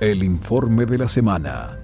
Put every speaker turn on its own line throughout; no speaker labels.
El informe de la semana.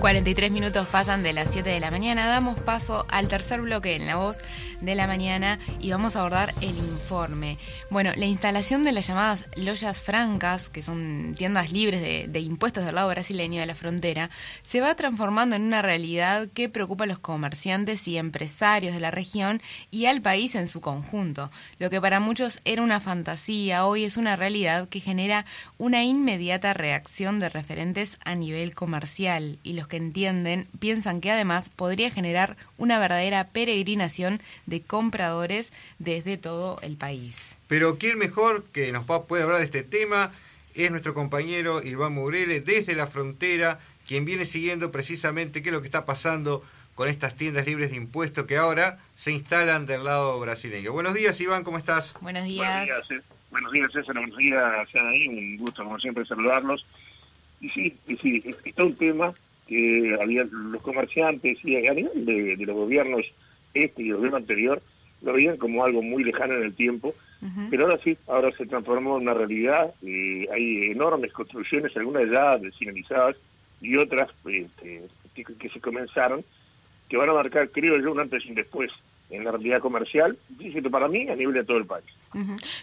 43 minutos pasan de las 7 de la mañana. Damos paso al tercer bloque en la voz de la mañana y vamos a abordar el informe. Bueno, la instalación de las llamadas loyas francas, que son tiendas libres de, impuestos del lado brasileño de la frontera, se va transformando en una realidad que preocupa a los comerciantes y empresarios de la región y al país en su conjunto. Lo que para muchos era una fantasía, hoy es una realidad que genera una inmediata reacción de referentes a nivel comercial y los que entienden piensan que además podría generar una verdadera peregrinación compradores desde todo el país.
Pero quién mejor que nos puede hablar de este tema es nuestro compañero Iván Murele desde la frontera, quien viene siguiendo precisamente qué es lo que está pasando con estas tiendas libres de impuestos que ahora se instalan del lado brasileño. Buenos días, Iván, ¿cómo estás?
Buenos días.
Buenos días, César. Buenos días, ahí. Un gusto, como siempre, saludarlos. Y sí, y sí, está un tema que había los comerciantes y a nivel de, los gobiernos este y el gobierno anterior lo veían como algo muy lejano en el tiempo, pero ahora sí, ahora se transformó en una realidad, eh, hay enormes construcciones, algunas ya finalizadas y otras este, que, se comenzaron, que van a marcar, creo yo, un antes y un después en la realidad comercial, para mí, a nivel de todo el país.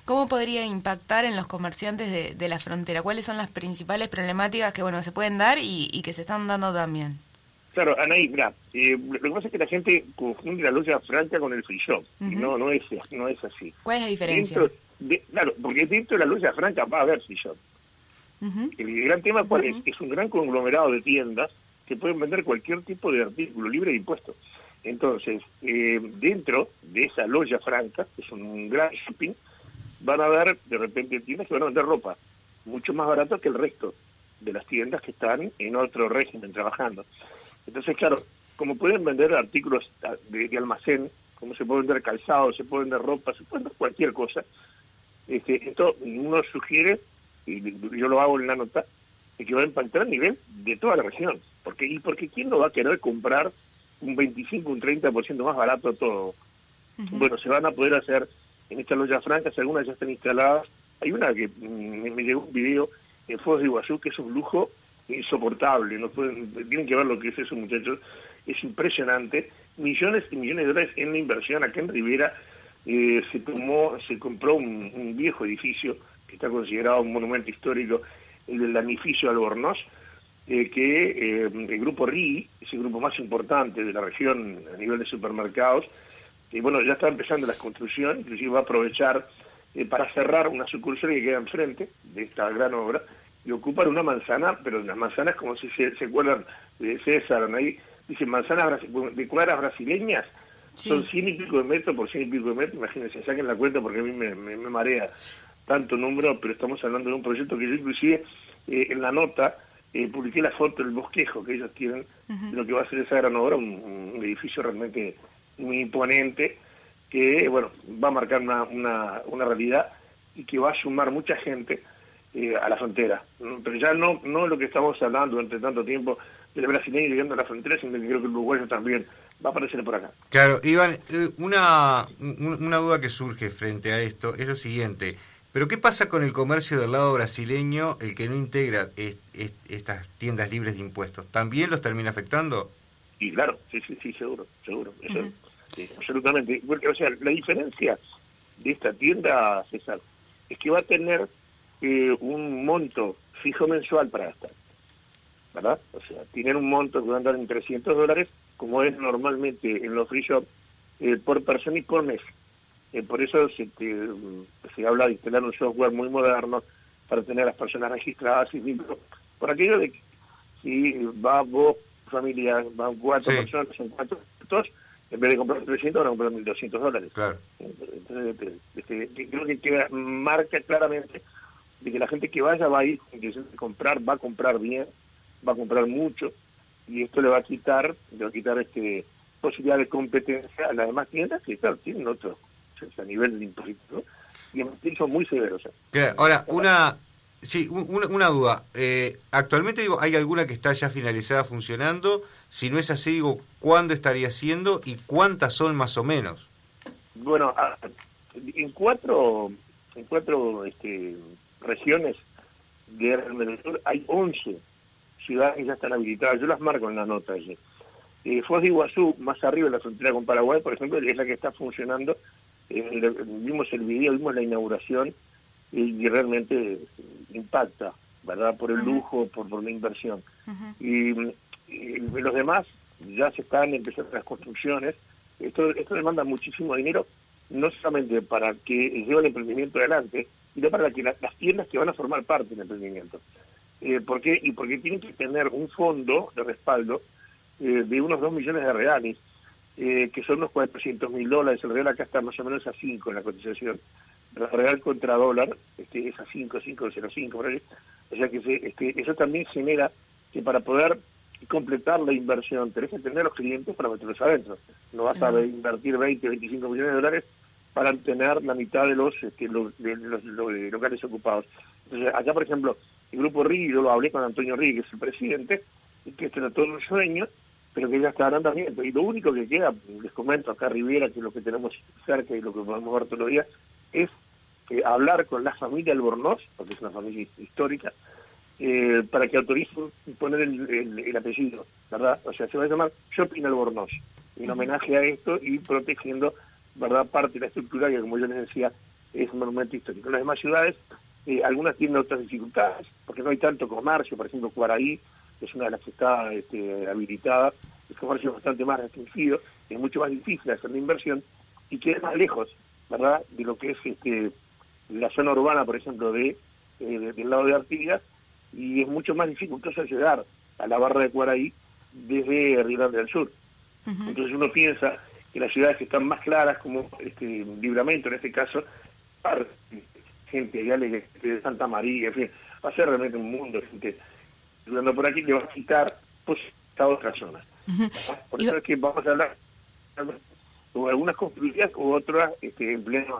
¿Cómo podría impactar en los comerciantes de, la frontera? ¿Cuáles son las principales problemáticas que bueno se pueden dar y, que se están dando también?
Claro, Anaí, mira, eh, lo que pasa es que la gente confunde la loya franca con el free shop, no, no, es, no es así.
¿Cuál es la diferencia?
claro, porque dentro de la loya franca va a haber free shop. El gran tema cuál es, es un gran conglomerado de tiendas que pueden vender cualquier tipo de artículo libre de impuestos. Entonces, eh, dentro de esa loya franca, que es un gran shopping, van a ver de repente tiendas que van a vender ropa mucho más barato que el resto de las tiendas que están en otro régimen trabajando. Entonces, claro, como pueden vender artículos de, almacén, como se puede vender calzado, se puede vender ropa, se puede vender cualquier cosa, este, esto uno sugiere, y yo lo hago en la nota, que va a impactar a nivel de toda la región. Porque, y porque quién no va a querer comprar un 25, un 30% más barato todo. Bueno, se van a poder hacer en estas loyas francas, algunas ya están instaladas. Hay una que mm, me, llegó un video en Foz de Iguazú que es un lujo insoportable. No pueden, tienen que ver lo que es eso, muchachos. Es impresionante. Millones y millones de dólares en la inversión acá en Rivera. Eh, se tomó, se compró un, viejo edificio que está considerado un monumento histórico, el del edificio Albornoz, eh, que eh, el grupo RI, es el grupo más importante de la región a nivel de supermercados, y bueno, ya está empezando la construcción, inclusive va a aprovechar para cerrar una sucursal que queda enfrente de esta gran obra, y ocupar una manzana, pero las manzanas, como si se, se acuerdan de César, ahí dicen manzanas de cuadras brasileñas, son cien y pico de metros por cien y pico de metros, imagínense, saquen la cuenta porque a mí me, me, marea tanto número, pero estamos hablando de un proyecto que yo inclusive en la nota eh, publiqué la foto del bosquejo que ellos tienen de lo que va a ser esa gran obra, un, edificio realmente muy imponente que, bueno, va a marcar una, una, una realidad y que va a sumar mucha gente eh, a la frontera. Pero ya no, no lo que estamos hablando durante tanto tiempo del brasileño llegando a la frontera, sino que creo que el uruguayo también va a aparecer por acá.
Claro, Iván, eh, una, una duda que surge frente a esto es lo siguiente. Pero ¿qué pasa con el comercio del lado brasileño, el que no integra estas tiendas libres de impuestos? ¿También los termina afectando?
Y claro, sí, sí, sí, seguro, seguro. absolutamente. o sea, la diferencia de esta tienda, César, es que va a tener eh, un monto fijo mensual para gastar. ¿Verdad? O sea, tienen un monto que va a andar en 300 dólares, como es normalmente en los free shops, eh, por persona y por mes. Eh, por eso se, se habla de instalar un software muy moderno para tener a las personas registradas y por aquello de que si va vos, familia, van cuatro personas, son cuatro en vez de comprar 300 van a comprar 1.200 dólares.
Claro.
Entonces, este, este, creo que queda, marca claramente de que la gente que vaya va a ir a comprar, va a comprar bien, va a comprar mucho, y esto le va a quitar, le va a quitar este posibilidad de competencia a las demás tiendas que claro, tienen otros a nivel de impuestos, y son muy severos.
¿eh? ahora, una, sí, una, duda. Eh, actualmente digo, ¿hay alguna que está ya finalizada funcionando? Si no es así, digo, ¿cuándo estaría siendo y cuántas son más o menos?
Bueno, en cuatro, en cuatro este, regiones de del Sur, hay 11 ciudades que ya están habilitadas. Yo las marco en la nota allí. Eh, Foz de Iguazú, más arriba en la frontera con Paraguay, por ejemplo, es la que está funcionando. Eh, vimos el video, vimos la inauguración y, realmente impacta, ¿verdad? Por el lujo, por, por la inversión. y, los demás ya se están empezando las construcciones. Esto, esto demanda muchísimo dinero, no solamente para que lleve el emprendimiento adelante, sino para que las tiendas que van a formar parte del emprendimiento. Eh, ¿Por qué? Y porque tienen que tener un fondo de respaldo eh, de unos 2 millones de reales, eh, que son unos 400 mil dólares. El real acá está más o menos a 5 en la cotización. El real contra dólar este, es a 5, 5,05 por ahí. O sea que este, eso también genera que para poder completar la inversión tenés que tener los clientes para meterlos adentro. No vas a invertir 20, 25 millones de dólares para tener la mitad de los, este, los, locales ocupados. Entonces, acá, por ejemplo, el Grupo RI, yo lo hablé con Antonio Rí, que es el presidente, y que era todo un sueño, pero que ya está en andamiento. Y lo único que queda, les comento acá Riviera, que es lo que tenemos cerca y lo que podemos ver todos los días, es eh, hablar con la familia Albornoz, porque es una familia histórica, eh, para que autoricen poner el, apellido, ¿verdad? O sea, se va a llamar Shopping Albornoz, en homenaje a esto y protegiendo, ¿verdad?, parte de la estructura que, como yo les decía, es un monumento histórico. En las demás ciudades, eh, algunas tienen otras dificultades, porque no hay tanto comercio, por ejemplo, Cuaraí, es una de las que está este, habilitada, el comercio es bastante más restringido, es mucho más difícil hacer la inversión y queda más lejos, ¿verdad?, de lo que es este, la zona urbana, por ejemplo, de, eh, del lado de Artigas, y es mucho más dificultoso llegar a la barra de Cuaraí desde Río Grande del Sur. Entonces uno piensa que las ciudades que están más claras, como este Libramento en este caso, gente de, de Santa María, en fin, va a ser realmente un mundo de gente Durando por aquí que va a quitar pues a otras zonas. Por eso es que vamos a hablar de algunas construidas u otras este, en plena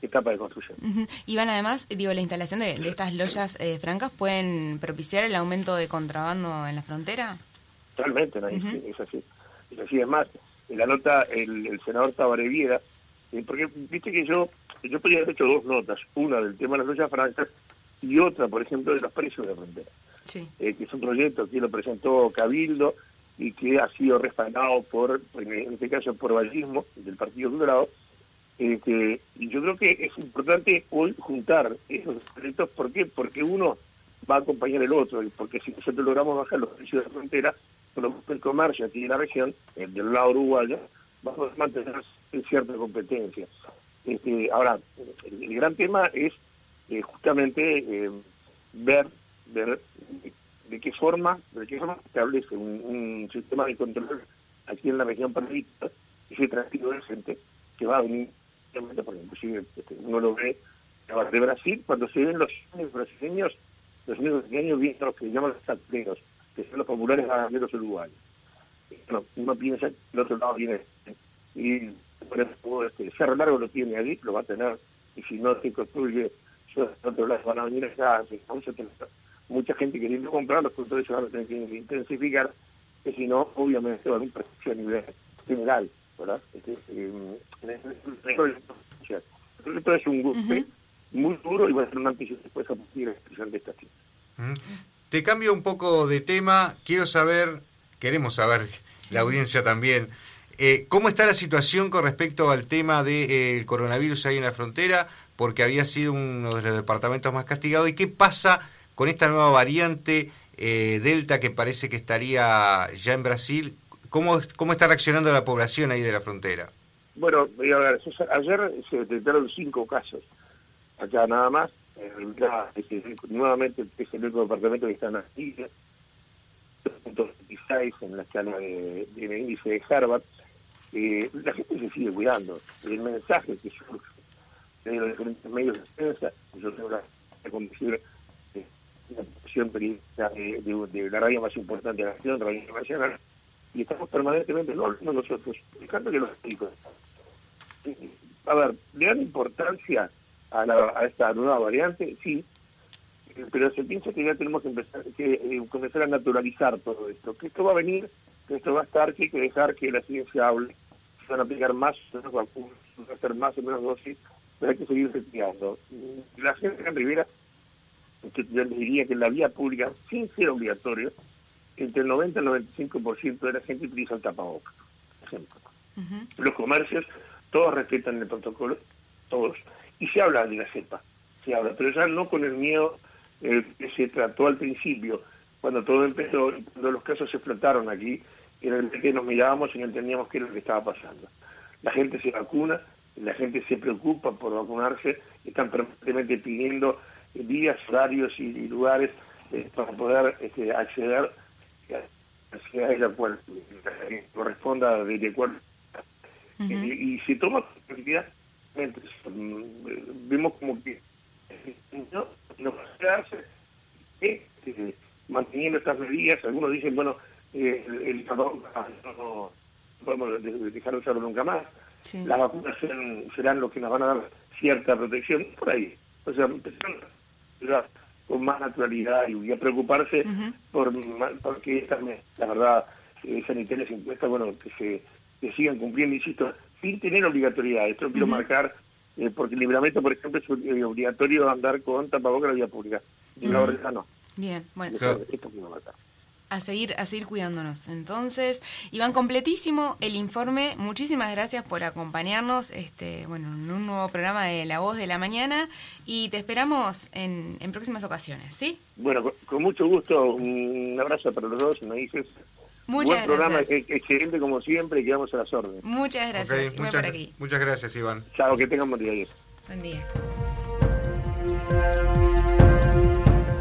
etapa de construcción.
Y van además, digo, la instalación de, estas loyas eh, francas pueden propiciar el aumento de contrabando en la frontera.
Totalmente, ¿no? es, así. Es así, es más, en la nota el, senador Tabareviera, eh, porque viste que yo yo podría haber hecho dos notas, una del tema de las loyas francas y otra, por ejemplo, de los precios de frontera eh, que es un proyecto que lo presentó Cabildo y que ha sido respaldado por, en este caso, por Vallismo, del Partido Colorado. Este, y yo creo que es importante hoy juntar esos proyectos. ¿Por qué? Porque uno va a acompañar el otro, y porque si nosotros logramos bajar los precios de la frontera, el comercio aquí en la región, el del lado uruguayo, vamos a mantener cierta competencia. Este, ahora, el, gran tema es eh, justamente eh, ver ver de qué forma, de qué forma establece un, sistema de control aquí en la región paralítica ese tráfico de gente que va a venir, por inclusive este, uno lo ve de Brasil, cuando se ven los brasileños, los niños brasileños vienen los que llaman los que son los populares los uruguayos. Bueno, uno piensa que el otro lado viene y por ejemplo, este, Cerro Largo lo tiene allí, lo va a tener, y si no se construye, el otro lado van a venir acá, vamos a tener mucha gente queriendo comprar, los productores se van a tener que intensificar, que si no, obviamente va a haber un precio a nivel general, ¿verdad? Este, eh, esto es un golpe muy duro y va a ser un antes y después a partir de la de esta
Te cambio un poco de tema, quiero saber, queremos saber, la audiencia también, eh, ¿cómo está la situación con respecto al tema del eh, coronavirus ahí en la frontera? Porque había sido uno de los departamentos más castigados. ¿Y qué pasa con esta nueva variante eh, Delta que parece que estaría ya en Brasil, ¿cómo, ¿cómo está reaccionando la población ahí de la frontera?
Bueno, a ver, ayer se detectaron cinco casos, acá nada más, nuevamente el único departamento que está en Astilla, 2.26 en la escala de, índice de Harvard, eh, la gente se sigue cuidando, el mensaje que surge de los diferentes medios de prensa, yo tengo la conducir la producción periodística de, la radio más importante de la nación, Radio Nacional, y estamos permanentemente, no, no nosotros, buscando que los médicos. A ver, ¿le dan importancia a, la, a esta nueva variante? Sí, pero se piensa que ya tenemos que empezar, que, eh, comenzar a naturalizar todo esto, que esto va a venir, que esto va a estar, que hay que dejar que la ciencia hable, se van a aplicar más o menos vacunas, van a hacer más o menos dosis, pero hay que seguir investigando. La gente en Rivera yo les diría que en la vía pública, sin ser obligatorio, entre el 90 y el 95% de la gente utiliza el tapabocas, por ejemplo. Los comercios, todos respetan el protocolo, todos, y se habla de la cepa, se habla, pero ya no con el miedo eh, que se trató al principio, cuando todo empezó, cuando los casos se explotaron aquí, en el que nos mirábamos y no entendíamos qué era lo que estaba pasando. La gente se vacuna, la gente se preocupa por vacunarse, están permanentemente pidiendo días, horarios y, lugares eh, para poder este, acceder a la cual eh, corresponda de acuerdo. y, se toma mm, vemos como que no, no quedarse este, manteniendo estas medidas. Algunos dicen, bueno, eh, el, el no, no, podemos dejar de usarlo nunca más. Las vacunas serán, serán lo que nos van a dar cierta protección, por ahí. O sea, con más naturalidad y a preocuparse por porque también, la verdad, eh, sanitarias impuestas, bueno, que se que sigan cumpliendo, insisto, sin tener obligatoriedad. Esto quiero marcar, eh, porque el libramiento, por ejemplo, es eh, obligatorio andar con tapabocas en la vía pública. Y la verdad no.
Bien, bueno. esto quiero marcar a seguir, a seguir cuidándonos. Entonces, Iván, completísimo el informe. Muchísimas gracias por acompañarnos este, bueno, en un nuevo programa de La Voz de la Mañana y te esperamos en, en próximas ocasiones, ¿sí?
Bueno, con, mucho gusto. Un abrazo para los dos, me dices.
Muchas
Buen programa, excelente como siempre y quedamos a las órdenes.
Muchas gracias.
muchas, muchas gracias, Iván.
Chao, que tengan buen día.
Buen día.